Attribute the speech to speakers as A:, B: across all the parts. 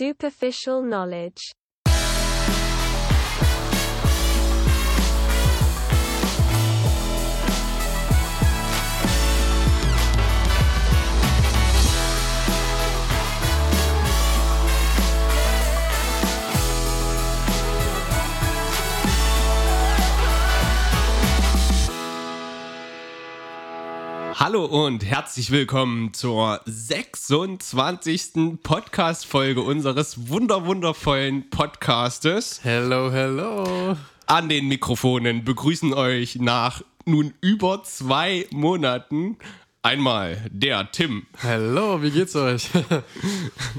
A: superficial knowledge.
B: Hallo und herzlich willkommen zur 26. Podcast-Folge unseres wunderwundervollen Podcastes.
C: Hello, hello.
B: An den Mikrofonen begrüßen euch nach nun über zwei Monaten einmal der Tim
C: Hallo, wie geht's euch?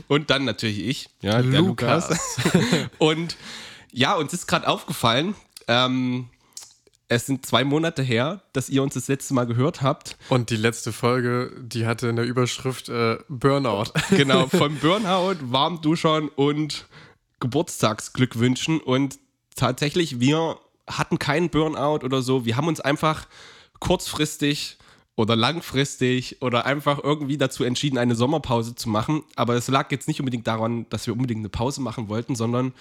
B: und dann natürlich ich, ja, der Lukas.
C: Lukas.
B: Und ja, uns ist gerade aufgefallen, ähm, es sind zwei Monate her, dass ihr uns das letzte Mal gehört habt.
C: Und die letzte Folge, die hatte in der Überschrift äh, Burnout.
B: Genau, von Burnout, Warmduschern und Geburtstagsglückwünschen. Und tatsächlich, wir hatten keinen Burnout oder so. Wir haben uns einfach kurzfristig oder langfristig oder einfach irgendwie dazu entschieden, eine Sommerpause zu machen. Aber es lag jetzt nicht unbedingt daran, dass wir unbedingt eine Pause machen wollten, sondern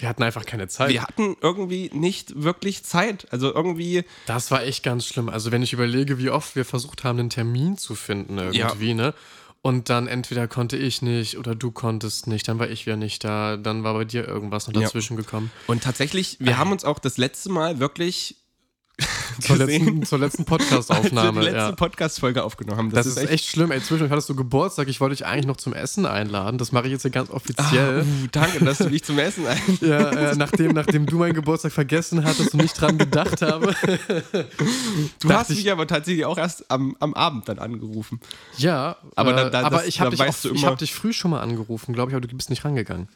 C: Wir hatten einfach keine Zeit.
B: wir hatten irgendwie nicht wirklich Zeit. Also irgendwie,
C: Das war echt ganz schlimm. Also wenn ich überlege, wie oft wir versucht haben, einen Termin zu finden irgendwie, ne? Und dann entweder konnte ich nicht oder du konntest nicht, dann war ich wieder nicht da, dann war bei dir irgendwas noch
B: Ja.
C: dazwischen gekommen.
B: und tatsächlich, wir haben uns auch das letzte Mal wirklich
C: Zur
B: gesehen,
C: letzten, zur letzten Podcast-Aufnahme.
B: die letzte
C: ja.
B: Podcast-Folge aufgenommen haben.
C: Das, ist echt, schlimm. Ey, zwischendurch hattest du Geburtstag. Ich wollte dich eigentlich noch zum Essen einladen. Das mache ich jetzt hier ganz offiziell.
B: Uh, danke, dass du dich zum Essen ein.
C: Ja, äh, nachdem, nachdem du meinen Geburtstag vergessen hattest und nicht dran gedacht habe.
B: Du hast
C: ich-
B: mich aber tatsächlich auch erst am, am Abend dann angerufen.
C: Ja,
B: Aber
C: äh,
B: da- da-
C: aber
B: das-
C: ich habe dich, auch- ich hab dich früh schon mal angerufen, glaube ich, aber du bist nicht rangegangen.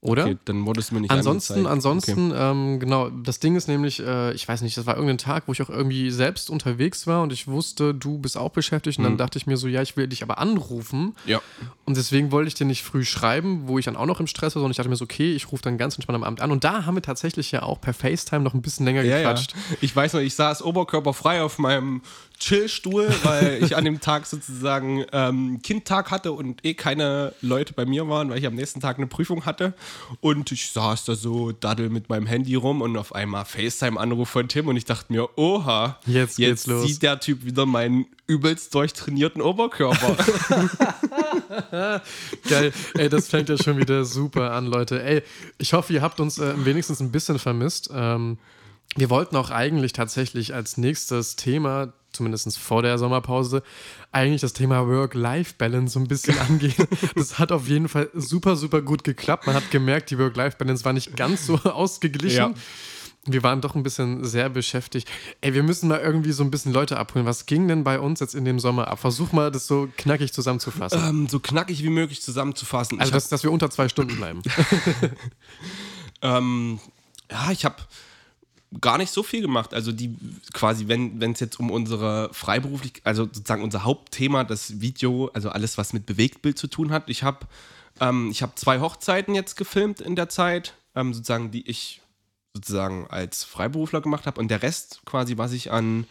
C: Oder?
B: Okay, dann wurde es mir nicht
C: Ansonsten,
B: angezeigt.
C: ansonsten, ähm, genau, das Ding ist nämlich, äh, ich weiß nicht, das war irgendein Tag, wo ich auch irgendwie selbst unterwegs war und ich wusste, du bist auch beschäftigt und
B: Mhm.
C: dann dachte ich mir so, ja, ich will dich aber anrufen
B: Okay. Ja.
C: und deswegen wollte ich dir nicht früh schreiben, wo ich dann auch noch im Stress war, sondern ich dachte mir so, okay, ich rufe dann ganz entspannt am Abend an und da haben wir tatsächlich ja auch per FaceTime noch ein bisschen länger
B: Ja, ja.
C: gequatscht.
B: Ich weiß noch, ich saß oberkörperfrei auf meinem Chillstuhl, weil ich an dem Tag sozusagen ähm, Kindtag hatte und eh keine Leute bei mir waren, weil ich am nächsten Tag eine Prüfung hatte. Und ich saß da so daddel mit meinem Handy rum und auf einmal FaceTime-Anruf von Tim und ich dachte mir, oha,
C: Jetzt los.
B: sieht der Typ wieder meinen übelst durchtrainierten Oberkörper.
C: Geil, ey, das fängt ja schon wieder super an, Leute. Ey, ich hoffe, ihr habt uns äh, wenigstens ein bisschen vermisst. Ähm, wir wollten auch eigentlich tatsächlich als nächstes Thema, zumindest vor der Sommerpause, eigentlich das Thema Work-Life-Balance so ein bisschen angehen. Das hat auf jeden Fall super, super gut geklappt. Man hat gemerkt, die Work-Life-Balance war nicht ganz so ausgeglichen.
B: Ja.
C: Wir waren doch ein bisschen sehr beschäftigt. Ey, wir müssen mal irgendwie so ein bisschen Leute abholen. Was ging denn bei uns jetzt in dem Sommer ab? Versuch mal, das so knackig zusammenzufassen.
B: ähm, so knackig wie möglich zusammenzufassen.
C: Also, dass, dass wir unter zwei Stunden bleiben.
B: Ähm, ja, ich habe gar nicht so viel gemacht. Also die quasi, wenn es jetzt um unsere freiberuflich, also sozusagen unser Hauptthema, das Video, also alles, was mit Bewegtbild zu tun hat. Ich habe ähm, hab zwei Hochzeiten jetzt gefilmt in der Zeit, ähm, sozusagen, die ich sozusagen als Freiberufler gemacht habe. Und der Rest quasi, was ich an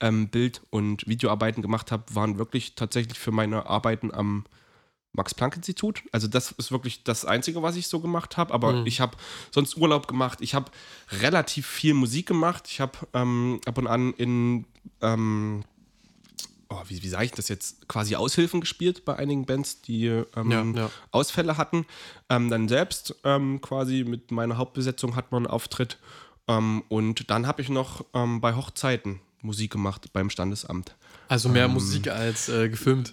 B: ähm, Bild- und Videoarbeiten gemacht habe, waren wirklich tatsächlich für meine Arbeiten am Max-Planck-Institut. Also das ist wirklich das Einzige, was ich so gemacht habe. Aber
C: Mhm.
B: ich habe sonst Urlaub gemacht. Ich habe relativ viel Musik gemacht. Ich habe ähm, ab und an in, ähm, oh, wie, wie sage ich das jetzt, quasi Aushilfen gespielt bei einigen Bands, die ähm,
C: Ja, ja.
B: Ausfälle hatten. Ähm, dann selbst ähm, quasi mit meiner Hauptbesetzung hat man einen Auftritt. Ähm, und dann habe ich noch bei Hochzeiten Musik gemacht beim Standesamt.
C: Also mehr Musik als äh, gefilmt.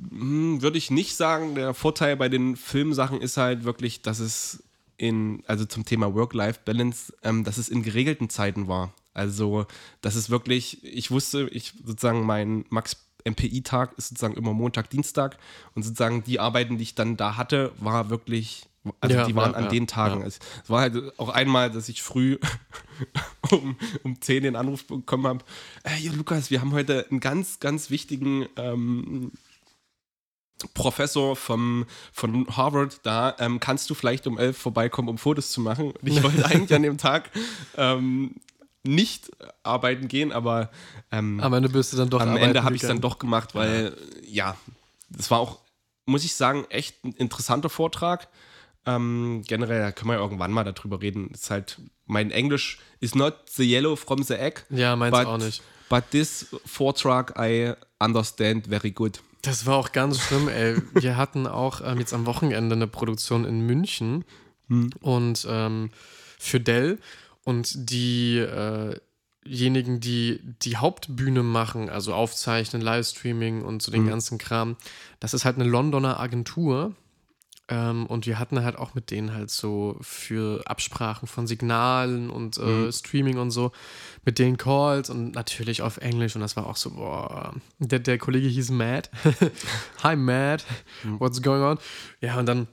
B: Hm, Würde ich nicht sagen. Der Vorteil bei den Filmsachen ist halt wirklich, dass es in, also zum Thema Work-Life-Balance, ähm, dass es in geregelten Zeiten war. Also, das ist wirklich, ich wusste, ich sozusagen mein Max MPI-Tag ist sozusagen immer Montag, Dienstag und sozusagen die Arbeiten, die ich dann da hatte, war wirklich, also
C: Ja,
B: die waren
C: ja,
B: an
C: ja,
B: den Tagen.
C: ja.
B: Es, es war halt auch einmal, dass ich früh um, um 10 den Anruf bekommen habe, hey Lukas, wir haben heute einen ganz, ganz wichtigen ähm, Professor vom, von Harvard da, ähm, kannst du vielleicht um 11 vorbeikommen, um Fotos zu machen? Und ich wollte eigentlich an dem Tag ähm, nicht arbeiten gehen, aber ähm,
C: Am Ende bist du dann doch
B: am Ende habe ich es dann doch gemacht, weil ja, das war auch, muss ich sagen, echt ein interessanter Vortrag. Ähm, generell, können wir ja irgendwann mal darüber reden. Ist halt, mein Englisch is not the yellow from the egg.
C: Ja, meins
B: but,
C: auch nicht.
B: But this Vortrag I understand very good.
C: Das war auch ganz schlimm, ey. Wir hatten auch ähm, jetzt am Wochenende eine Produktion in München und ähm, für Dell und die äh, diejenigen, die die Hauptbühne machen, also aufzeichnen, Livestreaming und so den ganzen Kram, das ist halt eine Londoner Agentur. Ähm, und wir hatten halt auch mit denen halt so für Absprachen von Signalen und äh, Streaming und so, mit den Calls und natürlich auf Englisch. Und das war auch so, boah, der, der Kollege hieß Matt. Hi Matt, what's going on? Ja, und dann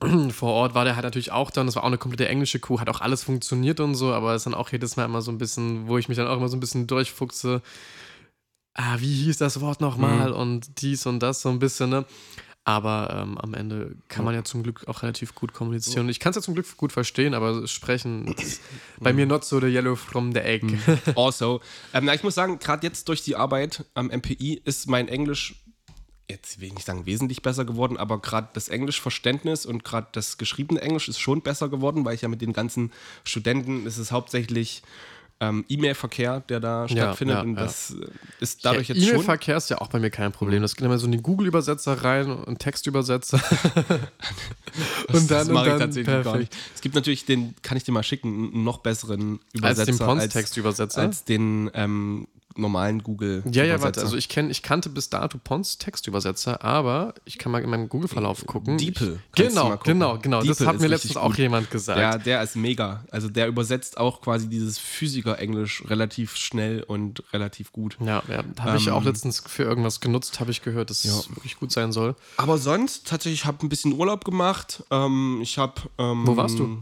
C: vor Ort war der halt natürlich auch dann, das war auch eine komplette englische Kuh, hat auch alles funktioniert und so, aber es ist dann auch jedes Mal immer so ein bisschen, wo ich mich dann auch immer so ein bisschen durchfuchse, ah, wie hieß das Wort nochmal und dies und das so ein bisschen, ne? Aber ähm, am Ende kann man ja zum Glück auch relativ gut kommunizieren. Ich kann es ja zum Glück gut verstehen, aber sprechen ist bei mir not so the yellow from the egg.
B: Also, ähm, na, ich muss sagen, gerade jetzt durch die Arbeit am MPI ist mein Englisch, jetzt will ich nicht sagen wesentlich besser geworden, aber gerade das Englischverständnis und gerade das geschriebene Englisch ist schon besser geworden, weil ich ja mit den ganzen Studenten, es ist hauptsächlich ähm, E-Mail-Verkehr, der da stattfindet
C: ja,
B: und
C: ja.
B: das äh, ist dadurch
C: ja,
B: jetzt schon...
C: E-Mail-Verkehr ist ja auch bei mir kein Problem. Das geht immer so in den Google-Übersetzer rein und Textübersetzer. und dann,
B: das
C: und
B: mache ich tatsächlich gar
C: perfekt.
B: nicht. Es gibt natürlich den, kann ich dir mal schicken, einen noch besseren
C: Als
B: Übersetzer
C: den Pons-Textübersetzer?
B: als den ähm, normalen Google.
C: Ja, ja, warte, also ich, kenn, ich kannte bis dato Pons Textübersetzer, aber ich kann mal in meinem Google-Verlauf gucken. Ich,
B: kannst du
C: genau,
B: gucken.
C: genau, genau. Das hat mir letztens auch
B: gut.
C: jemand gesagt.
B: Ja, der ist mega. Also der übersetzt auch quasi dieses Physiker-Englisch relativ schnell und relativ gut.
C: Ja, ja habe ich
B: Ähm,
C: auch letztens für irgendwas genutzt, habe ich gehört, dass es wirklich gut sein soll.
B: Aber sonst, tatsächlich, ich habe ein bisschen Urlaub gemacht. Ähm, ich habe. Ähm,
C: Wo warst du?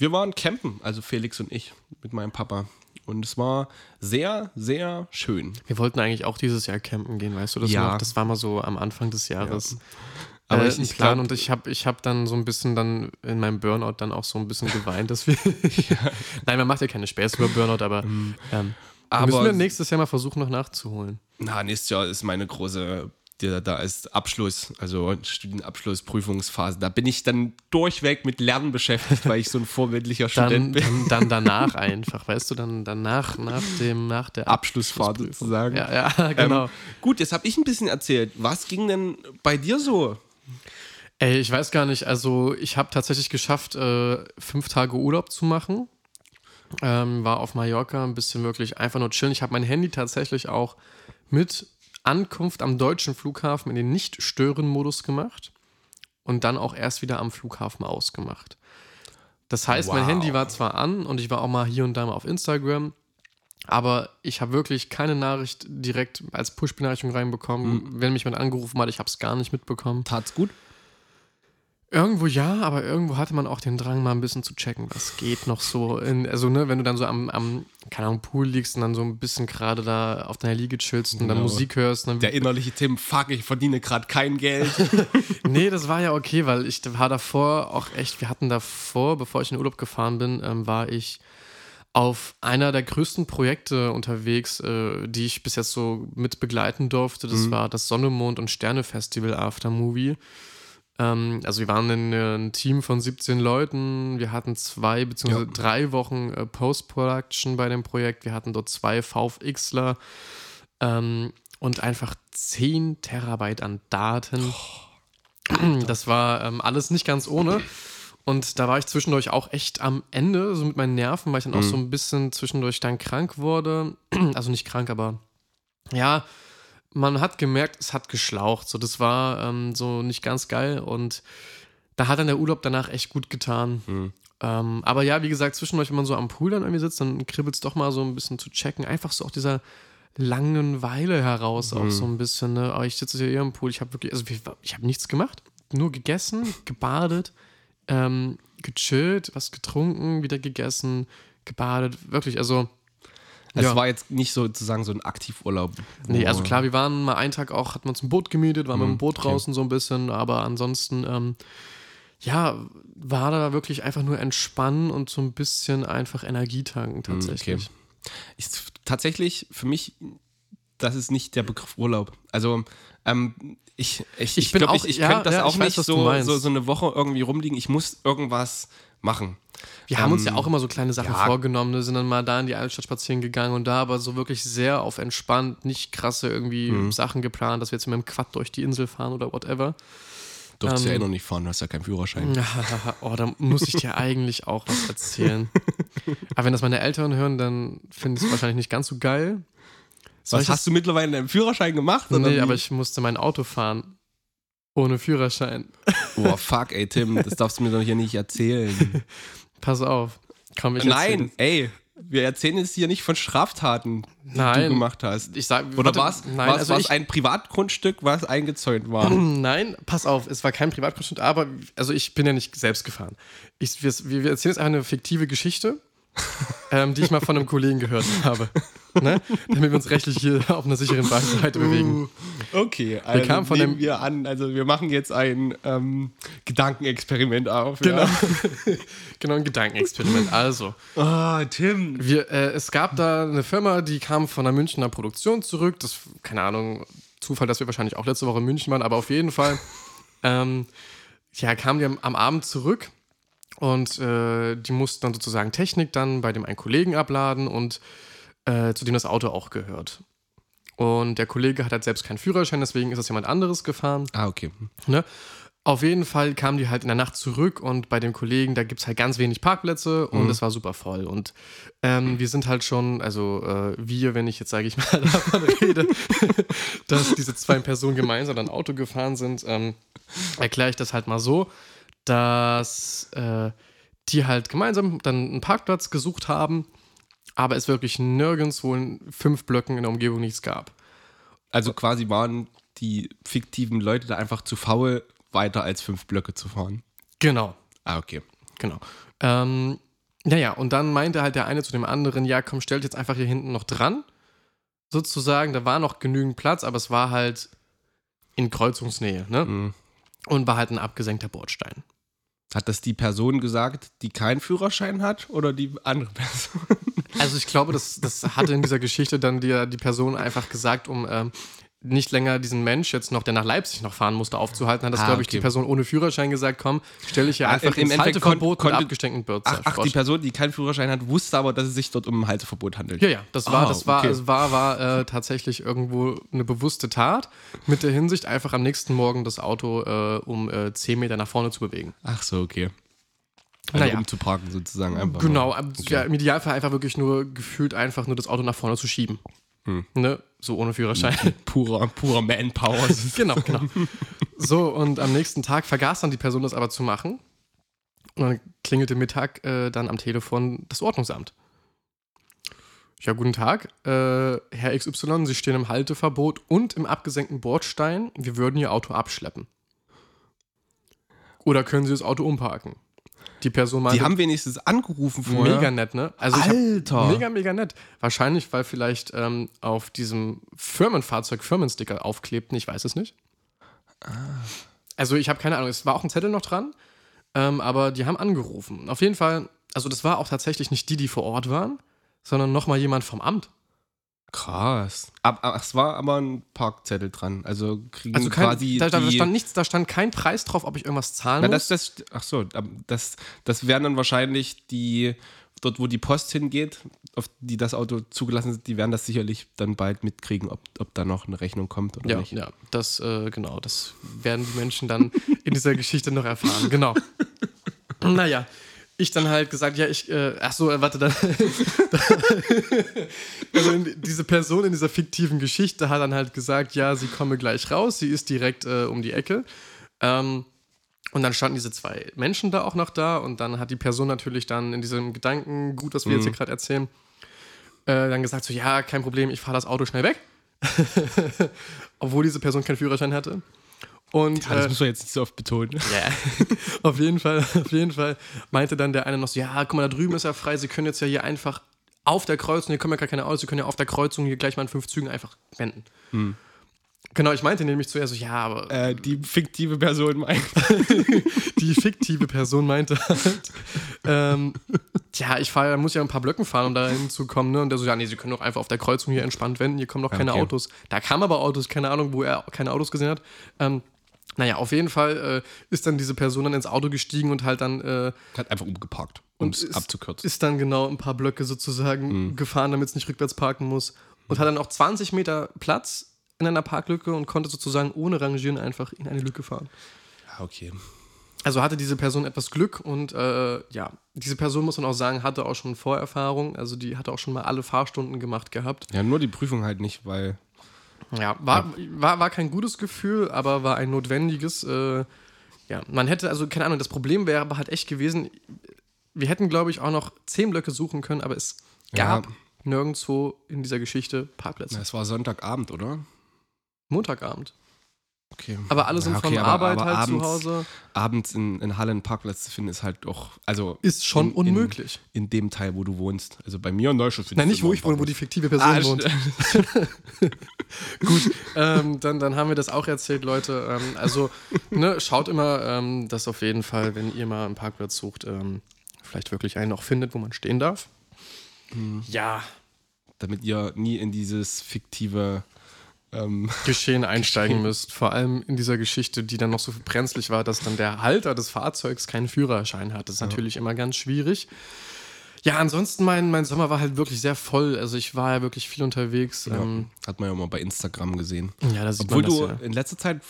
B: Wir waren campen, also Felix und ich mit meinem Papa. Und es war sehr, sehr schön.
C: Wir wollten eigentlich auch dieses Jahr campen gehen, weißt du das
B: Ja.
C: noch? Das war mal so am Anfang des Jahres.
B: Aber
C: äh,
B: ich- ich
C: Plan
B: glaub-
C: und ich habe ich hab dann so ein bisschen dann in meinem Burnout dann auch so ein bisschen geweint, dass wir. Nein, man macht ja keine Späße über Burnout, aber, ähm,
B: Aber-
C: müssen wir nächstes Jahr mal versuchen, noch nachzuholen.
B: Na, nächstes Jahr ist meine große, der, da ist Abschluss, also Studienabschluss, Prüfungsphase. Da bin ich dann durchweg mit Lernen beschäftigt, weil ich so ein vorbildlicher Student bin.
C: dann, dann danach einfach, weißt du, dann danach, nach dem, nach der Abschlussprüfung.
B: sozusagen.
C: Ja, ja, genau.
B: Ähm, gut, jetzt habe ich ein bisschen erzählt. Was ging denn bei dir so?
C: Ey, ich weiß gar nicht. Also, ich habe tatsächlich geschafft, äh, fünf Tage Urlaub zu machen. Ähm, war auf Mallorca ein bisschen wirklich einfach nur chillen. Ich habe mein Handy tatsächlich auch mit Ankunft am deutschen Flughafen in den Nicht-Stören-Modus gemacht und dann auch erst wieder am Flughafen ausgemacht. Das heißt, mein
B: Wow.
C: Handy war zwar an und ich war auch mal hier und da mal auf Instagram, aber ich habe wirklich keine Nachricht direkt als Push-Benachrichtigung reinbekommen. Wenn mich jemand angerufen hat, ich habe es gar nicht mitbekommen.
B: Tat's gut?
C: Irgendwo ja, aber irgendwo hatte man auch den Drang, mal ein bisschen zu checken, was geht noch so. In, also, ne, wenn du dann so am, am, keine Ahnung, Pool liegst und dann so ein bisschen gerade da auf deiner Liege chillst und dann
B: Genau.
C: Musik hörst. Dann,
B: Der innerliche Tim, fuck, ich verdiene gerade kein Geld.
C: nee, das war ja okay, weil ich war davor auch echt, wir hatten davor, bevor ich in den Urlaub gefahren bin, ähm, war ich auf einer der größten Projekte unterwegs, äh, die ich bis jetzt so mit begleiten durfte. Das war das Sonne, Mond und Sterne Festival After Movie. Ähm, also wir waren in, äh, ein Team von 17 Leuten. Wir hatten zwei bzw.
B: Ja.
C: drei Wochen äh, Post-Production bei dem Projekt. Wir hatten dort zwei VFXler ähm, und einfach 10 Terabyte an Daten. Das war ähm, alles nicht ganz ohne. Und da war ich zwischendurch auch echt am Ende, so mit meinen Nerven, weil ich dann auch so ein bisschen zwischendurch dann krank wurde. Also nicht krank, aber ja, man hat gemerkt, es hat geschlaucht. So, das war ähm, so nicht ganz geil. Und da hat dann der Urlaub danach echt gut getan. Ähm, aber ja, wie gesagt, zwischendurch, wenn man so am Pool dann irgendwie sitzt, dann kribbelt es doch mal so ein bisschen zu checken. Einfach so auch dieser Langeweile heraus, auch so ein bisschen. Ne? Aber ich sitze hier eher am Pool, ich habe wirklich, also ich, ich habe nichts gemacht. Nur gegessen, gebadet, ähm, gechillt, was getrunken, wieder gegessen, gebadet. Wirklich, also.
B: Es
C: Ja.
B: war jetzt nicht sozusagen so ein Aktivurlaub.
C: Nee, also klar, wir waren mal einen Tag auch, hatten wir uns ein Boot gemietet, waren mit dem Boot
B: okay.
C: draußen so ein bisschen, aber ansonsten, ähm, ja, war da wirklich einfach nur entspannen und so ein bisschen einfach Energie tanken tatsächlich.
B: Ich, tatsächlich, für mich das ist nicht der Begriff Urlaub. Also, ähm, ich, ich,
C: Ich
B: ich,
C: bin
B: glaube,
C: auch-
B: ich, ich
C: ja,
B: könnte das
C: ja,
B: auch
C: ich weiß,
B: nicht
C: du
B: so, so, so eine Woche irgendwie rumliegen. Ich muss irgendwas machen.
C: Wir haben uns ja
B: Ähm,
C: auch immer so kleine Sachen
B: ja.
C: vorgenommen, ne, sind dann mal da in die Altstadt spazieren gegangen und da aber so wirklich sehr auf entspannt, nicht krasse irgendwie
B: Mhm.
C: Sachen geplant, dass wir jetzt mit dem Quad durch die Insel fahren oder whatever.
B: Du ja
C: Ähm,
B: eh noch nicht fahren, du hast ja keinen Führerschein.
C: oh, da muss ich dir eigentlich auch was erzählen. Aber wenn das meine Eltern hören, dann finde ich es wahrscheinlich nicht ganz so geil. Soll
B: Was
C: das-
B: hast du mittlerweile deinen Führerschein gemacht? oder
C: Nee, aber ich musste mein Auto fahren. Ohne Führerschein.
B: Boah, fuck, ey, Tim, das darfst du mir doch hier nicht erzählen.
C: Pass auf. Komm, ich
B: Nein, ey, wir erzählen jetzt hier nicht von Straftaten, die du
C: Nein.
B: gemacht hast.
C: Ich sag,
B: Oder war es
C: also
B: war's
C: ich,
B: ein Privatgrundstück, was eingezäunt war?
C: Nein, pass auf, es war kein Privatgrundstück, aber also ich bin ja nicht selbst gefahren. Ich, wir, wir wir erzählen jetzt einfach eine fiktive Geschichte, ähm, die ich mal von einem Kollegen gehört habe. Ne? Damit wir uns rechtlich hier auf einer sicheren Seite bewegen.
B: Okay, also
C: kamen von
B: nehmen
C: dem-
B: wir an, also wir machen jetzt ein ähm, Gedankenexperiment auf.
C: Genau.
B: Ja.
C: genau, ein Gedankenexperiment. Also,
B: Ah, Tim.
C: wir, äh, es gab da eine Firma, die kam von einer Münchner Produktion zurück. Das, keine Ahnung, Zufall, dass wir wahrscheinlich auch letzte Woche in München waren, aber auf jeden Fall ähm, ja, kamen die am, am Abend zurück und äh, die mussten dann sozusagen Technik dann bei dem einen Kollegen abladen und äh, zu dem das Auto auch gehört. Und der Kollege hat halt selbst keinen Führerschein, deswegen ist das jemand anderes gefahren.
B: Ah, okay.
C: Ne? Auf jeden Fall kamen die halt in der Nacht zurück und bei dem Kollegen, da gibt es halt ganz wenig Parkplätze und es war super voll. Und ähm, wir sind halt schon, also äh, wir, wenn ich jetzt sage ich mal davon rede, dass diese zwei Personen gemeinsam ein Auto gefahren sind, ähm, erkläre ich das halt mal so, dass äh, die halt gemeinsam dann einen Parkplatz gesucht haben, aber es wirklich nirgendwo in fünf Blöcken in der Umgebung nichts gab.
B: Also quasi waren die fiktiven Leute da einfach zu faul, weiter als fünf Blöcke zu fahren.
C: Genau.
B: Ah, okay.
C: Genau. Ähm, naja, und dann meinte halt der eine zu dem anderen, ja, komm, stellt jetzt einfach hier hinten noch dran. Sozusagen, da war noch genügend Platz, aber es war halt in Kreuzungsnähe, ne?
B: Mhm.
C: Und war halt ein abgesenkter Bordstein.
B: Hat das die Person gesagt, die keinen Führerschein hat oder die andere Person?
C: Also ich glaube, das, das hatte in dieser Geschichte dann die, die Person einfach gesagt, um ähm, nicht länger diesen Mensch jetzt noch, der nach Leipzig noch fahren musste, aufzuhalten, hat das,
B: Ah,
C: glaube ich,
B: okay.
C: die Person ohne Führerschein gesagt, komm, stelle ich hier
B: Ah,
C: einfach
B: im
C: ins Halteverbot
B: kon-
C: mit
B: konnte-
C: abgesteckten Bürz.
B: Ach, ach, die Person, die keinen Führerschein hat, wusste aber, dass es sich dort um ein Halteverbot handelt.
C: Ja, ja, das war,
B: Ah,
C: das war,
B: okay.
C: es war, war äh, tatsächlich irgendwo eine bewusste Tat, mit der Hinsicht, einfach am nächsten Morgen das Auto äh, um äh, 10 Meter nach vorne zu bewegen.
B: Ach so, okay. Also
C: Naja.
B: umzuparken sozusagen einfach.
C: Genau,
B: mal.
C: aber ja, im Idealfall einfach wirklich nur gefühlt einfach nur das Auto nach vorne zu schieben.
B: Hm.
C: Ne? So ohne Führerschein.
B: Purer, purer Manpower.
C: genau, genau. So, und am nächsten Tag vergaß dann die Person das aber zu machen. Und dann klingelte Mittag äh, dann am Telefon das Ordnungsamt. Ja, guten Tag, äh, Herr XY, Sie stehen im Halteverbot und im abgesenkten Bordstein. Wir würden Ihr Auto abschleppen. Oder können Sie das Auto umparken? Die Person meinte,
B: Die haben wenigstens angerufen vorher.
C: mega nett, ne? Also
B: Alter.
C: Mega, mega nett. Wahrscheinlich, weil vielleicht ähm, auf diesem Firmenfahrzeug Firmensticker aufklebten, ich weiß es nicht. Also ich habe keine Ahnung, es war auch ein Zettel noch dran, ähm, aber die haben angerufen. Auf jeden Fall, also das war auch tatsächlich nicht die, die vor Ort waren, sondern nochmal jemand vom Amt.
B: Krass. Ab, ab, es war aber ein Parkzettel dran. Also kriegen
C: Also kein,
B: quasi
C: da, da stand nichts, da stand kein Preis drauf, ob ich irgendwas zahlen
B: Na,
C: muss.
B: das, das, ach so, das, das wären dann wahrscheinlich die, dort wo die Post hingeht, auf die das Auto zugelassen ist, die werden das sicherlich dann bald mitkriegen, ob, ob da noch eine Rechnung kommt oder
C: Ja,
B: nicht.
C: ja, das, äh, genau, das werden die Menschen dann in dieser Geschichte noch erfahren. Genau. naja, ich dann halt gesagt, ja, ich, äh, ach so, äh, warte, dann. also diese Person in dieser fiktiven Geschichte hat dann halt gesagt, ja, sie komme gleich raus, sie ist direkt äh, um die Ecke. Ähm, und dann standen diese zwei Menschen da auch noch da und dann hat die Person natürlich dann in diesem Gedanken, gut, was wir jetzt hier gerade erzählen, äh, dann gesagt so, ja, kein Problem, ich fahre das Auto schnell weg. Obwohl diese Person keinen Führerschein hatte. Und
B: Ah, das
C: äh,
B: muss man jetzt nicht so oft betonen.
C: ja, auf jeden Fall, auf jeden Fall meinte dann der eine noch so, ja, guck mal, da drüben ist ja frei, Sie können jetzt ja hier einfach auf der Kreuzung, hier kommen ja gar keine Autos, Sie können ja auf der Kreuzung hier gleich mal in fünf Zügen einfach wenden. Genau, ich meinte nämlich zuerst so, ja, aber
B: Äh, die fiktive Person meint.
C: die fiktive Person meinte halt, ähm, Tja, ich fahre, muss ja ein paar Blöcken fahren, um da hinzukommen. Ne? Und der so, ja, nee, Sie können doch einfach auf der Kreuzung hier entspannt wenden, hier kommen doch keine
B: Okay.
C: Autos. Da kamen aber Autos, keine Ahnung, wo er keine Autos gesehen hat. Ähm, naja, auf jeden Fall äh, ist dann diese Person dann ins Auto gestiegen und halt dann äh,
B: Hat einfach umgeparkt, um
C: und
B: es abzukürzen.
C: ist dann genau ein paar Blöcke sozusagen gefahren, damit es nicht rückwärts parken muss. Und hat dann auch 20 Meter Platz in einer Parklücke und konnte sozusagen ohne Rangieren einfach in eine Lücke fahren.
B: ja, okay.
C: Also hatte diese Person etwas Glück und äh, ja, diese Person muss man auch sagen, hatte auch schon Vorerfahrung. Also die hatte auch schon mal alle Fahrstunden gemacht gehabt.
B: Ja, nur die Prüfung halt nicht, weil.
C: Ja, war, war, war kein gutes Gefühl, aber war ein notwendiges. Äh, ja, man hätte, also keine Ahnung, das Problem wäre aber halt echt gewesen, wir hätten, glaube ich, auch noch zehn Blöcke suchen können, aber es gab
B: Ja.
C: nirgendwo in dieser Geschichte Parkplätze.
B: Es war Sonntagabend, oder?
C: Montagabend.
B: Okay.
C: Aber alle sind
B: Ja, okay,
C: von
B: aber-
C: Arbeit
B: aber
C: halt
B: abends,
C: zu Hause.
B: Abends in, in Halle einen Parkplatz zu finden, ist halt doch. Also
C: Ist schon
B: in,
C: unmöglich.
B: In, in dem Teil, wo du wohnst. Also bei mir in Neustadt findest
C: Nein, nicht wo ich wohne, wo die fiktive Person
B: Ah,
C: wohnt. Gut, ähm, dann, dann haben wir das auch erzählt, Leute. Ähm, also, ne, schaut immer, ähm, dass auf jeden Fall, wenn ihr mal einen Parkplatz sucht, ähm, vielleicht wirklich einen auch findet, wo man stehen darf. Ja,
B: damit ihr nie in dieses fiktive. Ähm,
C: Geschehen einsteigen müsst. Vor allem in dieser Geschichte, die dann noch so brenzlig war, dass dann der Halter des Fahrzeugs keinen Führerschein hat. Das ist natürlich immer ganz schwierig. Ja, ansonsten mein, mein Sommer war halt wirklich sehr voll. Also ich war ja wirklich viel unterwegs. Ähm,
B: ja, hat man ja mal bei Instagram gesehen.
C: ja, da sieht
B: Obwohl
C: man das
B: du
C: ja.
B: in letzter Zeit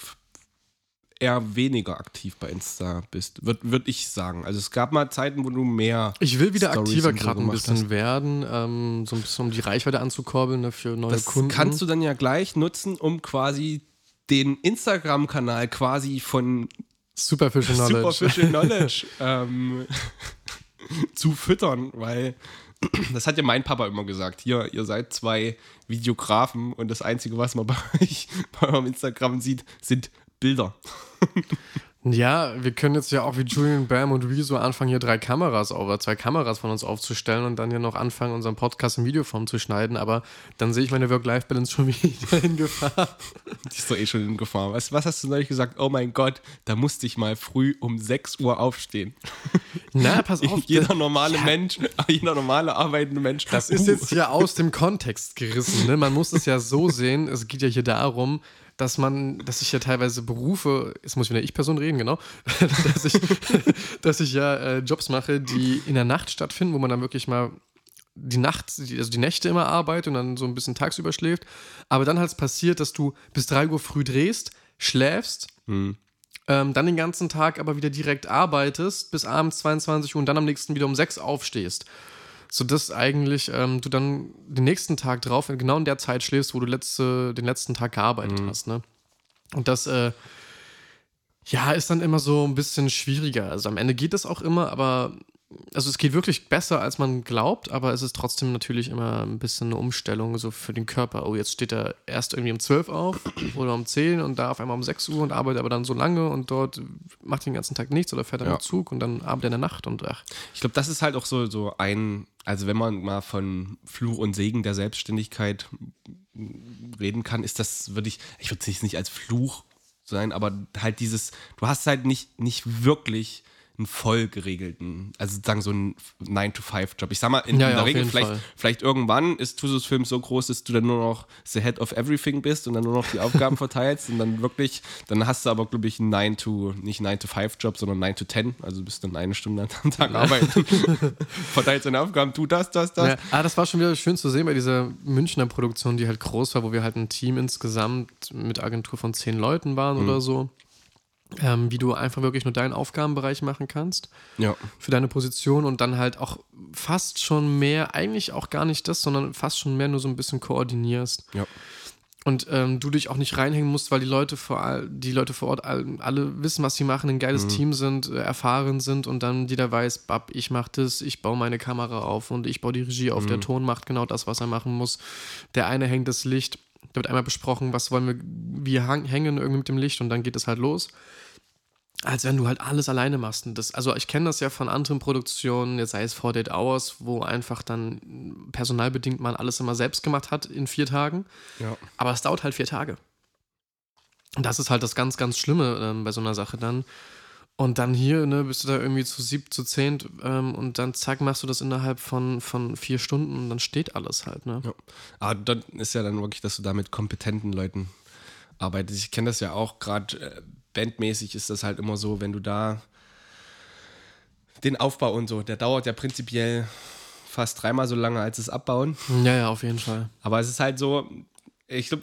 B: eher weniger aktiv bei Insta bist, würde würd ich sagen. Also es gab mal Zeiten, wo du mehr.
C: Ich will wieder
B: Stories
C: aktiver gerade ein bisschen
B: hast.
C: werden, ähm, so ein bisschen um die Reichweite anzukurbeln ne, für neue
B: Das
C: Kunden.
B: kannst du dann ja gleich nutzen, um quasi den Instagram-Kanal quasi von
C: Superficial Knowledge.
B: Superficial Knowledge ähm, zu füttern, weil das hat ja mein Papa immer gesagt. Hier, ihr seid zwei Videografen und das Einzige, was man bei euch bei eurem Instagram sieht, sind Bilder.
C: Ja, wir können jetzt ja auch wie Julian Bam und Rezo anfangen, hier drei Kameras oder zwei Kameras von uns aufzustellen und dann hier noch anfangen, unseren Podcast in Videoform zu schneiden, aber dann sehe ich meine Work-Life-Balance schon wieder in Gefahr.
B: Die ist doch eh schon in Gefahr. Was, was hast du neulich gesagt? Oh mein Gott, da musste ich mal früh um 6 Uhr aufstehen.
C: Na, pass auf.
B: jeder normale Mensch, jeder normale arbeitende Mensch.
C: Das ist jetzt hier aus dem Kontext gerissen. Ne? Man muss es ja so sehen. Es geht ja hier darum, dass man, dass ich ja teilweise Berufe, jetzt muss ich mit der Ich-Person reden, genau, dass ich, dass ich ja äh, Jobs mache, die in der Nacht stattfinden, wo man dann wirklich mal die Nacht, also die Nächte immer arbeitet und dann so ein bisschen tagsüber schläft. Aber dann halt passiert, dass du bis 3 Uhr früh drehst, schläfst, ähm, dann den ganzen Tag aber wieder direkt arbeitest bis abends 22 Uhr und dann am nächsten wieder um 6 aufstehst. Sodass eigentlich ähm, du dann den nächsten Tag drauf genau in der Zeit schläfst, wo du letzte, den letzten Tag gearbeitet hast. Ne? Und das, äh, ja, ist dann immer so ein bisschen schwieriger. Also am Ende geht das auch immer, aber also es geht wirklich besser, als man glaubt, aber es ist trotzdem natürlich immer ein bisschen eine Umstellung so für den Körper. Oh, jetzt steht er erst irgendwie um 12 auf oder um 10 und da auf einmal um 6 Uhr und arbeitet aber dann so lange und dort macht den ganzen Tag nichts oder fährt dann
B: Ja.
C: mit Zug und dann arbeitet er in der Nacht und ach.
B: Ich glaube, das ist halt auch so, so ein, also wenn man mal von Fluch und Segen der Selbstständigkeit reden kann, ist das, würde ich, ich würde es nicht als Fluch sein, aber halt dieses, du hast halt nicht, nicht wirklich einen voll geregelten, also sozusagen so einen 9-to-5-Job. Ich sag mal, in,
C: Ja,
B: in
C: ja,
B: der
C: auf
B: Regel, vielleicht,
C: Fall.
B: vielleicht irgendwann ist Tusus Film so groß, dass du dann nur noch the head of everything bist und dann nur noch die Aufgaben verteilst und dann wirklich, dann hast du aber, glaube ich, einen 9 to, nicht 9-to-5-Job, sondern 9 to 10, also bist dann eine Stunde am Tag arbeiten, verteilst deine Aufgaben, tu das, das, das.
C: Ja, ah, das war schon wieder schön zu sehen bei dieser Münchner Produktion, die halt groß war, wo wir halt ein Team insgesamt mit Agentur von zehn Leuten waren
B: Mhm.
C: oder so. Ähm, wie du einfach wirklich nur deinen Aufgabenbereich machen kannst
B: Ja.
C: für deine Position und dann halt auch fast schon mehr, eigentlich auch gar nicht das, sondern fast schon mehr nur so ein bisschen koordinierst.
B: Ja.
C: Und ähm, du dich auch nicht reinhängen musst, weil die Leute vor, all- die Leute vor Ort all, alle wissen, was sie machen, ein geiles Team sind, äh, erfahren sind und dann jeder weiß, Bab, ich mach das, ich baue meine Kamera auf und ich baue die Regie auf, der Ton macht genau das, was er machen muss. Der eine hängt das Licht, da wird einmal besprochen, was wollen wir, wir hang- hängen irgendwie mit dem Licht und dann geht es halt los als wenn du halt alles alleine machst. Und das, also ich kenne das ja von anderen Produktionen, jetzt sei es 48 Hours, wo einfach dann personalbedingt man alles immer selbst gemacht hat in vier Tagen.
B: Ja.
C: Aber es dauert halt vier Tage. Und das ist halt das ganz, ganz Schlimme ähm, bei so einer Sache dann. Und dann hier, ne, bist du da irgendwie zu sieb, zu zehnt ähm, und dann zack, machst du das innerhalb von, von vier Stunden und dann steht alles halt, ne?
B: Ja. Aber dann ist ja dann wirklich, dass du da mit kompetenten Leuten arbeitest. Ich kenne das ja auch, gerade äh, bandmäßig ist das halt immer so, wenn du da den Aufbau und so, der dauert ja prinzipiell fast dreimal so lange als das Abbauen.
C: Ja, ja, auf jeden Fall.
B: Aber es ist halt so, ich glaube,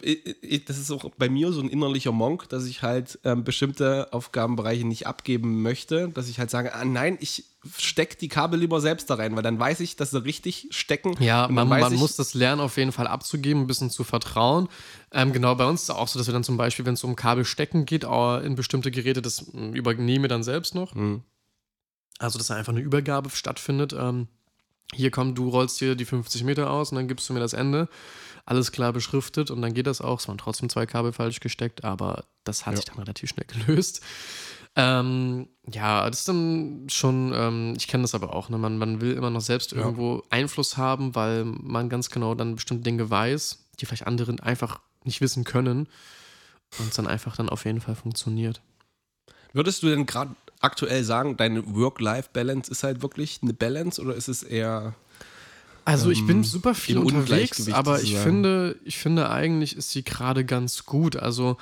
B: das ist auch bei mir so ein innerlicher Monk, dass ich halt ähm, bestimmte Aufgabenbereiche nicht abgeben möchte, dass ich halt sage, ah nein, ich stecke die Kabel lieber selbst da rein, weil dann weiß ich, dass sie richtig stecken.
C: Ja, man, man muss das lernen, auf jeden Fall abzugeben, ein bisschen zu vertrauen. Ähm, genau, bei uns ist es auch so, dass wir dann zum Beispiel, wenn es um Kabelstecken geht, auch in bestimmte Geräte, das mm, übernehme dann selbst noch.
B: Hm.
C: Also, dass da einfach eine Übergabe stattfindet. Ähm, hier komm, du rollst hier die 50 Meter aus und dann gibst du mir das Ende. Alles klar beschriftet und dann geht das auch. Es waren trotzdem zwei Kabel falsch gesteckt, aber das hat
B: Ja.
C: sich dann relativ schnell gelöst. Ähm, ja, das ist dann schon, ähm, ich kenne das aber auch, ne? man, man will immer noch selbst
B: Ja.
C: irgendwo Einfluss haben, weil man ganz genau dann bestimmte Dinge weiß, die vielleicht anderen einfach nicht wissen können und es dann einfach dann auf jeden Fall funktioniert.
B: Würdest du denn gerade aktuell sagen, deine Work-Life-Balance ist halt wirklich eine Balance oder ist es eher.
C: Also ich bin
B: ähm,
C: super viel unterwegs, aber ich finde, ich finde eigentlich ist sie gerade ganz gut. Also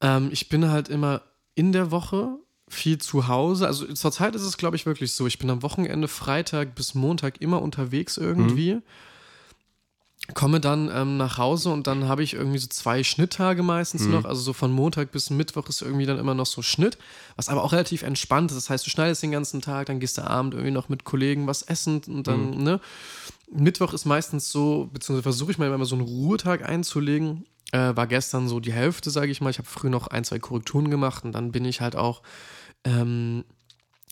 C: ähm, ich bin halt immer in der Woche viel zu Hause. Also zurzeit ist es, glaube ich, wirklich so. Ich bin am Wochenende Freitag bis Montag immer unterwegs irgendwie. Komme dann ähm, nach Hause und dann habe ich irgendwie so zwei Schnitttage meistens noch. Also so von Montag bis Mittwoch ist irgendwie dann immer noch so Schnitt, was aber auch relativ entspannt ist. Das heißt, du schneidest den ganzen Tag, dann gehst du Abend irgendwie noch mit Kollegen was essen und dann, ne? Mittwoch ist meistens so, beziehungsweise versuche ich mal immer so einen Ruhetag einzulegen. Äh, war gestern so die Hälfte, sage ich mal. Ich habe früh noch ein, zwei Korrekturen gemacht und dann bin ich halt auch ähm,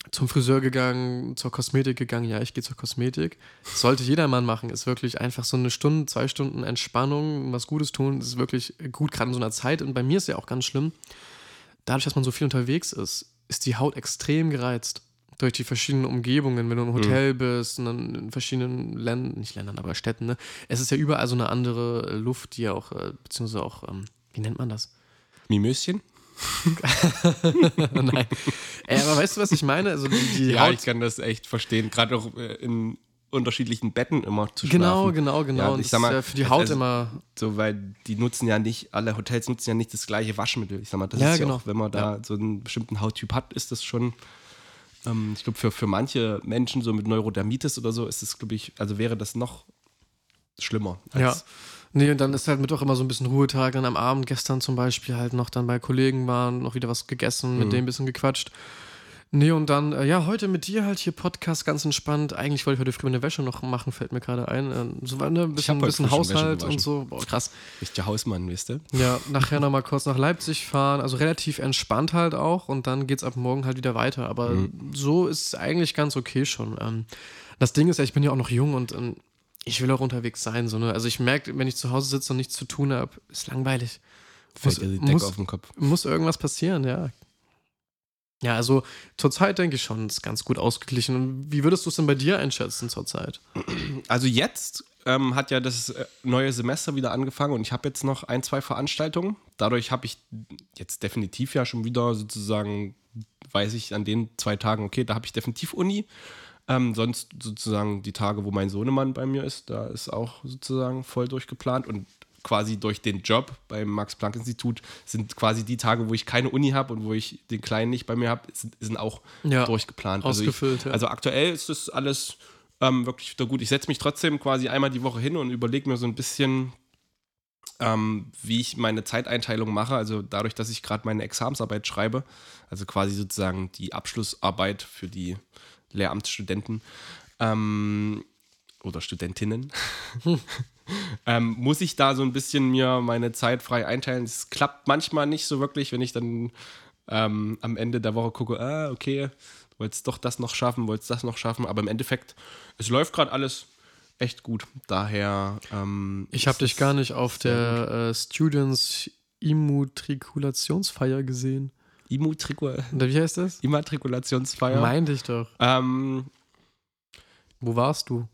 C: zum Friseur gegangen, zur Kosmetik gegangen. Ja, ich gehe zur Kosmetik. Das sollte jedermann machen. Ist wirklich einfach so eine Stunde, zwei Stunden Entspannung, was Gutes tun. Das ist wirklich gut, gerade in so einer Zeit. Und bei mir ist ja auch ganz schlimm, dadurch, dass man so viel unterwegs ist, ist die Haut extrem gereizt. Durch die verschiedenen Umgebungen, wenn du im Hotel bist und dann in verschiedenen Ländern, nicht Ländern, aber Städten, ne? Es ist ja überall so eine andere Luft, die ja auch, äh, beziehungsweise auch, ähm, wie nennt man das?
B: Mimöschen?
C: Nein. Ey, aber weißt du, was ich meine? Also die, die
B: Ja,
C: Haut.
B: ich kann das echt verstehen. Gerade auch äh, in unterschiedlichen Betten immer zu
C: Genau,
B: schlafen.
C: genau, genau.
B: Ja,
C: Und
B: ich
C: das
B: sag mal,
C: ist ja für die Haut
B: also-
C: immer.
B: So, weil die nutzen ja nicht, alle Hotels nutzen ja nicht das gleiche Waschmittel. Ich sag mal, das
C: Ja,
B: ist ja
C: genau.
B: auch, wenn man da so einen bestimmten Hauttyp hat, ist das schon, ähm, ich glaube, für, für manche Menschen so mit Neurodermitis oder so ist das, glaube ich, also wäre das noch schlimmer.
C: Ja. Nee, und dann ist halt Mittwoch immer so ein bisschen Ruhetag. Dann am Abend gestern zum Beispiel halt noch dann bei Kollegen waren, noch wieder was gegessen,
B: Mhm.
C: mit denen ein bisschen gequatscht. Nee, und dann, äh, ja, heute mit dir halt hier Podcast, ganz entspannt. Eigentlich wollte ich heute früh meine Wäsche noch machen, fällt mir gerade ein. Ähm, so war ne, ein bisschen,
B: heute
C: bisschen Haushalt und so. Boah, krass.
B: Richtiger Hausmann, wisst ihr?
C: Ja, nachher nochmal kurz nach Leipzig fahren. Also relativ entspannt halt auch. Und dann geht's ab morgen halt wieder weiter. Aber
B: Mhm.
C: so ist es eigentlich ganz okay schon. Ähm, das Ding ist ja, ich bin ja auch noch jung und ähm, ich will auch unterwegs sein. So, ne? Also ich merke, wenn ich zu Hause sitze und nichts zu tun habe, ist langweilig.
B: Fällt dir die Decke
C: muss,
B: auf den Kopf.
C: muss irgendwas passieren, ja. Ja, also zurzeit denke ich schon, ist ganz gut ausgeglichen. Wie würdest du es denn bei dir einschätzen zurzeit?
B: Also jetzt ähm, hat ja das äh, neue Semester wieder angefangen und ich habe jetzt noch ein, zwei Veranstaltungen. Dadurch habe ich jetzt definitiv ja schon wieder sozusagen, weiß ich an den zwei Tagen, okay, da habe ich definitiv Uni. Ähm, sonst sozusagen die Tage, wo mein Sohnemann bei mir ist, da ist auch sozusagen voll durchgeplant und quasi durch den Job beim Max-Planck-Institut sind quasi die Tage, wo ich keine Uni habe und wo ich den Kleinen nicht bei mir habe, sind, sind auch
C: Ja,
B: durchgeplant.
C: ausgefüllt,
B: Also, ich, also aktuell ist das alles ähm, wirklich wieder gut. Ich setze mich trotzdem quasi einmal die Woche hin und überlege mir so ein bisschen, ähm, wie ich meine Zeiteinteilung mache. Also dadurch, dass ich gerade meine Examensarbeit schreibe, also quasi sozusagen die Abschlussarbeit für die Lehramtsstudenten ähm, oder Studentinnen, ähm, muss ich da so ein bisschen mir meine Zeit frei einteilen. Es klappt manchmal nicht so wirklich, wenn ich dann ähm, am Ende der Woche gucke, ah, okay, du wolltest doch das noch schaffen, wolltest das noch schaffen, aber im Endeffekt, es läuft gerade alles echt gut. Daher. Ähm,
C: Ich habe dich gar nicht auf der äh, Students Immatrikulationsfeier gesehen.
B: Immatrikul
C: wie heißt das?
B: Immatrikulationsfeier.
C: Meinte ich doch.
B: ähm,
C: Wo warst du?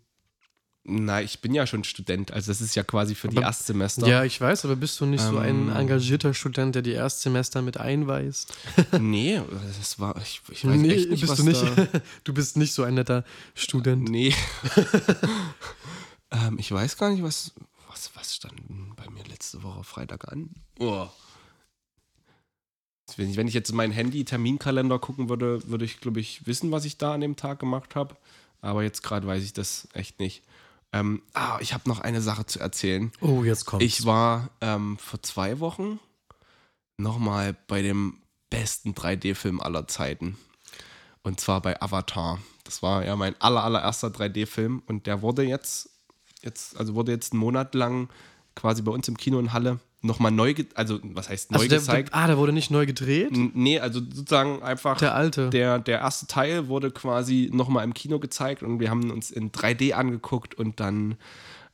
B: Na, ich bin ja schon Student, also das ist ja quasi für die
C: Aber-
B: Erstsemester.
C: Ja, ich weiß, aber bist du nicht so ein
B: Ähm.
C: engagierter Student, der die Erstsemester mit einweist?
B: Nee, das war, ich, ich weiß
C: nee,
B: echt nicht,
C: bist
B: was
C: du nicht.
B: Da,
C: du bist nicht so ein netter Student.
B: nee. ähm, ich weiß gar nicht, was, was, was stand bei mir letzte Woche Freitag an. Oh. Wenn ich, jetzt in meinen Handy-Terminkalender gucken würde, würde ich, glaube ich, wissen, was ich da an dem Tag gemacht habe. Aber jetzt gerade weiß ich das echt nicht. Ähm, ah, ich habe noch eine Sache zu erzählen.
C: Oh, jetzt kommt.
B: Ich war ähm, vor zwei Wochen nochmal bei dem besten 3D-Film aller Zeiten. Und zwar bei Avatar. Das war ja mein aller, allererster 3D-Film und der wurde jetzt, jetzt, also wurde jetzt einen Monat lang quasi bei uns im Kino in Halle nochmal neu, also was heißt neu
C: also der,
B: gezeigt?
C: der, ah, der wurde nicht neu gedreht?
B: N- nee, also sozusagen einfach
C: Der alte.
B: der, der erste Teil wurde quasi nochmal im Kino gezeigt und wir haben uns in 3D angeguckt und dann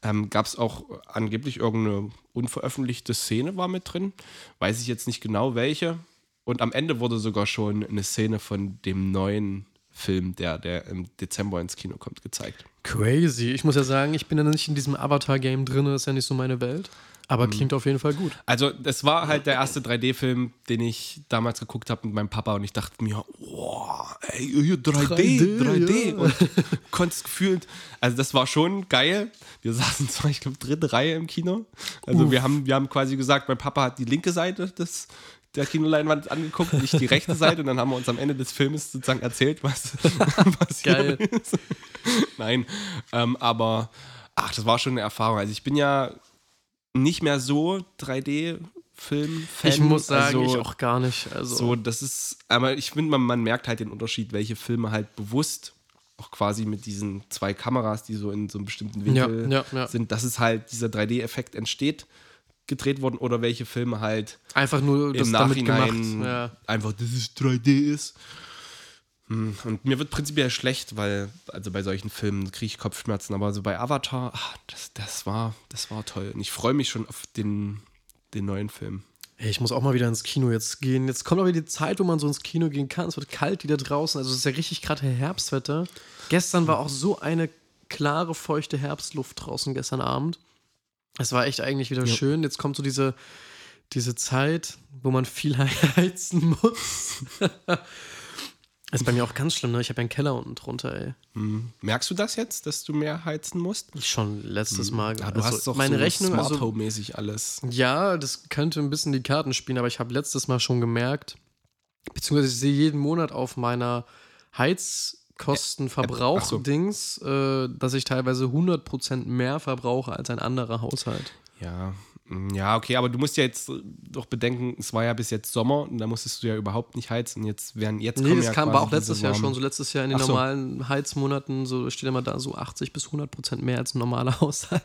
B: ähm, gab es auch angeblich irgendeine unveröffentlichte Szene war mit drin. Weiß ich jetzt nicht genau welche. Und am Ende wurde sogar schon eine Szene von dem neuen Film, der, der im Dezember ins Kino kommt, gezeigt.
C: Crazy. Ich muss ja sagen, ich bin ja nicht in diesem Avatar-Game drin, das ist ja nicht so meine Welt. Aber klingt auf jeden Fall gut.
B: Also, das war halt der erste 3D-Film, den ich damals geguckt habe mit meinem Papa und ich dachte mir, wow, ey, hier 3D,
C: 3D,
B: 3D.
C: ja.
B: Und konntest gefühlt, also das war schon geil. Wir saßen zwar, ich glaube, dritte Reihe im Kino. Also wir haben, wir haben quasi gesagt, mein Papa hat die linke Seite des, der Kinoleinwand angeguckt, nicht die rechte Seite. Und dann haben wir uns am Ende des Filmes sozusagen erzählt, was passiert
C: Geil.
B: ist. Nein, ähm, aber ach, das war schon eine Erfahrung. Also ich bin ja nicht mehr so 3D-Film-Fan.
C: Ich muss sagen,
B: also,
C: ich auch gar nicht. Also,
B: So, das ist, aber ich finde, man, man merkt halt den Unterschied, welche Filme halt bewusst auch quasi mit diesen zwei Kameras, die so in so einem bestimmten Winkel
C: Ja, ja, ja.
B: sind, dass es halt dieser 3D-Effekt entsteht, gedreht worden oder welche Filme halt
C: einfach nur das
B: im
C: damit
B: Nachhinein einfach, dass es 3D ist. Hm, Und mir wird prinzipiell schlecht, weil, also bei solchen Filmen kriege ich Kopfschmerzen, aber so bei Avatar, ah, das, das, war, das war toll. Und ich freue mich schon auf den, den neuen Film.
C: Ey, ich muss auch mal wieder ins Kino jetzt gehen. Jetzt kommt aber die Zeit, wo man so ins Kino gehen kann. Es wird kalt wieder draußen. Also es ist ja richtig gerade Herbstwetter. Gestern war auch so eine klare, feuchte Herbstluft draußen gestern Abend. Es war echt eigentlich wieder schön. Jetzt kommt so diese, diese Zeit, wo man viel heizen muss. Das ist bei mir auch ganz schlimm, ne? Ich habe ja einen Keller unten drunter, ey.
B: Hm. Merkst du das jetzt, dass du mehr heizen musst?
C: Schon letztes Mal.
B: Ja, du
C: also
B: hast doch
C: meine
B: so
C: Rechnung,
B: Smart
C: also
B: Home-mäßig alles.
C: Ja, das könnte ein bisschen die Karten spielen, aber ich habe letztes Mal schon gemerkt, beziehungsweise ich sehe jeden Monat auf meiner Heizkostenverbrauch-Dings, äh, dass ich teilweise 100% mehr verbrauche als ein anderer Haushalt.
B: Ja. Hm, Ja, okay, aber du musst ja jetzt doch bedenken, es war ja bis jetzt Sommer und da musstest du ja überhaupt nicht heizen. Jetzt werden jetzt
C: Nee, das
B: ja
C: kam aber auch letztes Jahr schon. So letztes Jahr in den
B: so.
C: normalen Heizmonaten, so steht immer da so 80 bis 100% mehr als ein normaler Haushalt.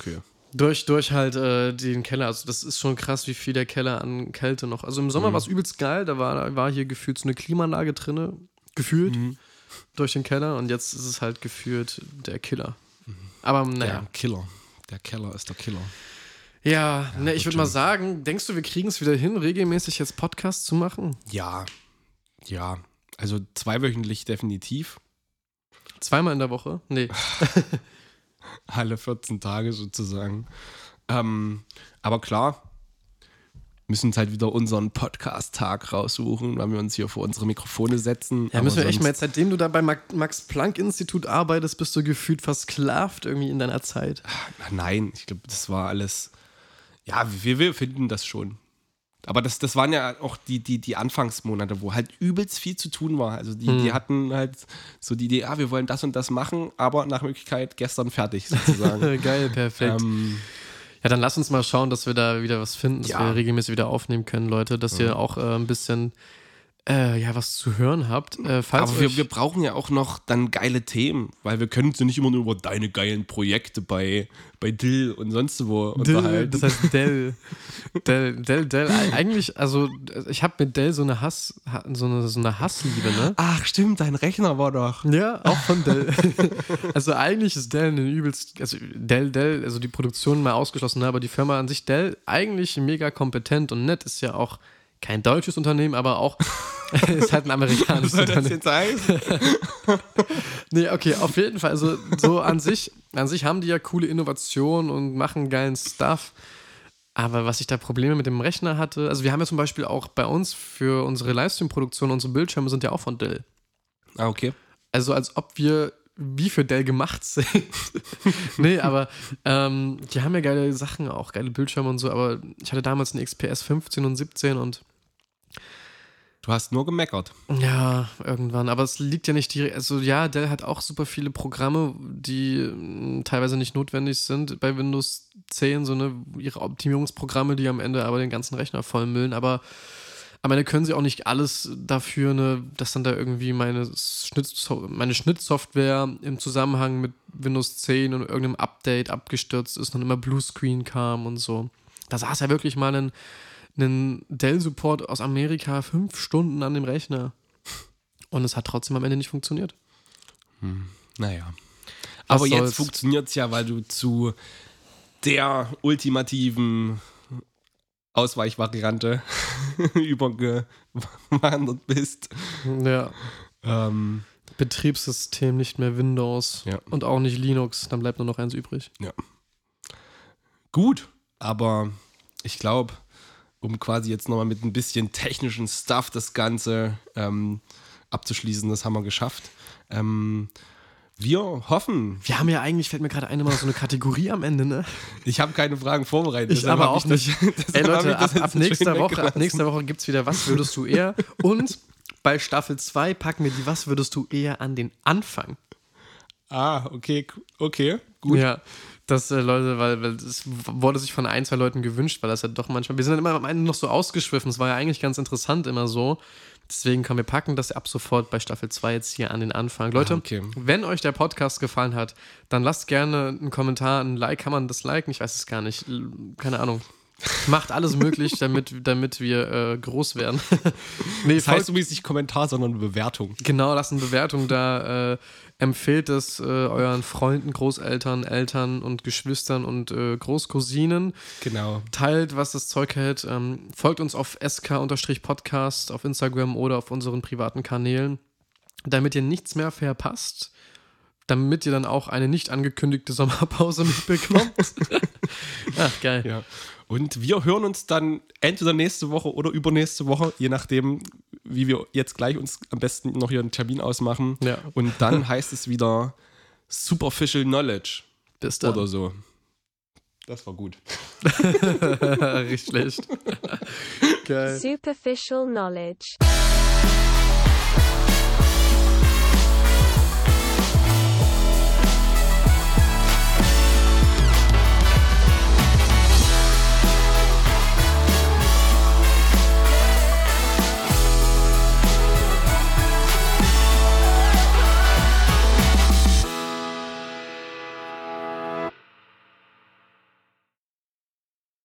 B: Okay.
C: Durch, durch halt äh, den Keller. Also das ist schon krass, wie viel der Keller an Kälte noch. Also im Sommer war es übelst geil. Da war, da war hier gefühlt so eine Klimaanlage drinne. Gefühlt. Durch den Keller. Und jetzt ist es halt gefühlt der Killer. Aber naja.
B: Der Killer. Der Keller ist der Killer.
C: Ja, ne, ich würde mal sagen, denkst du, wir kriegen es wieder hin, regelmäßig jetzt Podcasts zu machen?
B: Ja. Ja. Also zweiwöchentlich definitiv.
C: Zweimal in der Woche? Nee.
B: Alle 14 Tage sozusagen. Ähm, aber klar, müssen uns halt wieder unseren Podcast-Tag raussuchen, weil wir uns hier vor unsere Mikrofone setzen.
C: Ja, müssen wir echt mal, jetzt, seitdem du da beim Ma- Max-Planck-Institut arbeitest, bist du gefühlt versklavt irgendwie in deiner Zeit.
B: Ach, Nein, ich glaube, das war alles. Ja, wir, wir finden das schon. Aber das, das waren ja auch die, die, die Anfangsmonate, wo halt übelst viel zu tun war. Also die,
C: Hm.
B: die hatten halt so die Idee, ah, wir wollen das und das machen, aber nach Möglichkeit gestern fertig sozusagen.
C: Geil, perfekt.
B: ähm,
C: Ja, dann lass uns mal schauen, dass wir da wieder was finden, dass
B: Ja.
C: wir regelmäßig wieder aufnehmen können, Leute, dass ihr auch äh, ein bisschen äh, ja, was zu hören habt. Äh, falls
B: aber wir, wir brauchen ja auch noch dann geile Themen, weil wir können uns ja nicht immer nur über deine geilen Projekte bei, bei Dill und sonst wo
C: Dell,
B: unterhalten.
C: das heißt Dell. Dell, Dell, Dell. Eig- Eigentlich, also ich habe mit Dell so eine Hass, ha- so eine, so eine Hassliebe, ne?
B: Ach, stimmt, dein Rechner war doch.
C: Ja, auch von Dell. also eigentlich ist Dell eine übelst, also Dell, Dell, also die Produktion mal ausgeschlossen, ne, aber die Firma an sich Dell eigentlich mega kompetent und nett ist ja auch kein deutsches Unternehmen, aber auch ist halt ein amerikanisches
B: Soll das
C: Unternehmen.
B: jetzt heißen?
C: Nee, okay, auf jeden Fall. Also so an sich, an sich haben die ja coole Innovationen und machen geilen Stuff. Aber was ich da Probleme mit dem Rechner hatte, also wir haben ja zum Beispiel auch bei uns für unsere Livestream-Produktion, unsere Bildschirme sind ja auch von Dell.
B: Ah, okay.
C: Also als ob wir wie für Dell gemacht sind. nee, aber ähm, die haben ja geile Sachen, auch geile Bildschirme und so, aber ich hatte damals einen XPS 15 und 17 und
B: Du hast nur gemeckert.
C: ja, irgendwann. Aber es liegt ja nicht direkt. Also, ja, Dell hat auch super viele Programme, die mm, teilweise nicht notwendig sind bei Windows 10, so eine ihre Optimierungsprogramme, die am Ende aber den ganzen Rechner vollmüllen. Aber am Ende können sie auch nicht alles dafür, ne, dass dann da irgendwie meine, Schnittso meine Schnittsoftware im Zusammenhang mit Windows 10 und irgendeinem Update abgestürzt ist und immer Bluescreen kam und so. Da saß ja wirklich mal ein einen Dell-Support aus Amerika fünf Stunden an dem Rechner. Und es hat trotzdem am Ende nicht funktioniert.
B: Naja.
C: Was
B: Aber jetzt
C: soll's?
B: funktioniert es ja, weil du zu der ultimativen Ausweichvariante übergewandert bist.
C: Ja.
B: Ähm,
C: Betriebssystem nicht mehr Windows
B: Ja.
C: und auch nicht Linux. Dann bleibt nur noch eins übrig.
B: gut, aber ich glaube, um quasi jetzt nochmal mit ein bisschen technischen Stuff das Ganze ähm, abzuschließen, das haben wir geschafft. Ähm, wir hoffen,
C: Wir haben ja eigentlich, fällt mir gerade ein, immer so eine Kategorie am Ende, ne?
B: ich habe keine Fragen vorbereitet.
C: Ich aber auch
B: das-
C: nicht. Ey
B: ich
C: Leute, ab, ab nächster Woche, ab nächster Woche gibt es wieder Was würdest du eher? Und bei Staffel 2 packen wir die Was würdest du eher an den Anfang.
B: Ah, okay, okay, gut.
C: Ja, das, äh, Leute, weil, weil das wurde sich von ein, zwei Leuten gewünscht, weil das ja doch manchmal, wir sind dann immer am Ende noch so ausgeschwiffen, es war ja eigentlich ganz interessant immer so. Deswegen können wir packen das ab sofort bei Staffel 2 jetzt hier an den Anfang. Leute,
B: Ah, okay.
C: wenn euch der Podcast gefallen hat, dann lasst gerne einen Kommentar, ein Like, kann man das liken? Ich weiß es gar nicht. Keine Ahnung. Macht alles möglich, damit, damit wir äh, groß werden. nee,
B: Das heißt übrigens nicht Kommentar, sondern Bewertung.
C: Genau, lasst eine Bewertung da. Äh, empfehlt es äh, euren Freunden, Großeltern, Eltern und Geschwistern und äh, Großcousinen.
B: Genau.
C: Teilt, was das Zeug hält. Ähm, folgt uns auf sk-podcast auf Instagram oder auf unseren privaten Kanälen, damit ihr nichts mehr verpasst. Damit ihr dann auch eine nicht angekündigte Sommerpause mitbekommt. Ach, geil.
B: Ja. Und wir hören uns dann entweder nächste Woche oder übernächste Woche, je nachdem, wie wir jetzt gleich uns am besten noch hier einen Termin ausmachen.
C: Ja.
B: Und dann heißt es wieder Superficial Knowledge
C: Bis dann.
B: oder so. Das war gut.
C: Richtig schlecht. geil.
A: Superficial knowledge.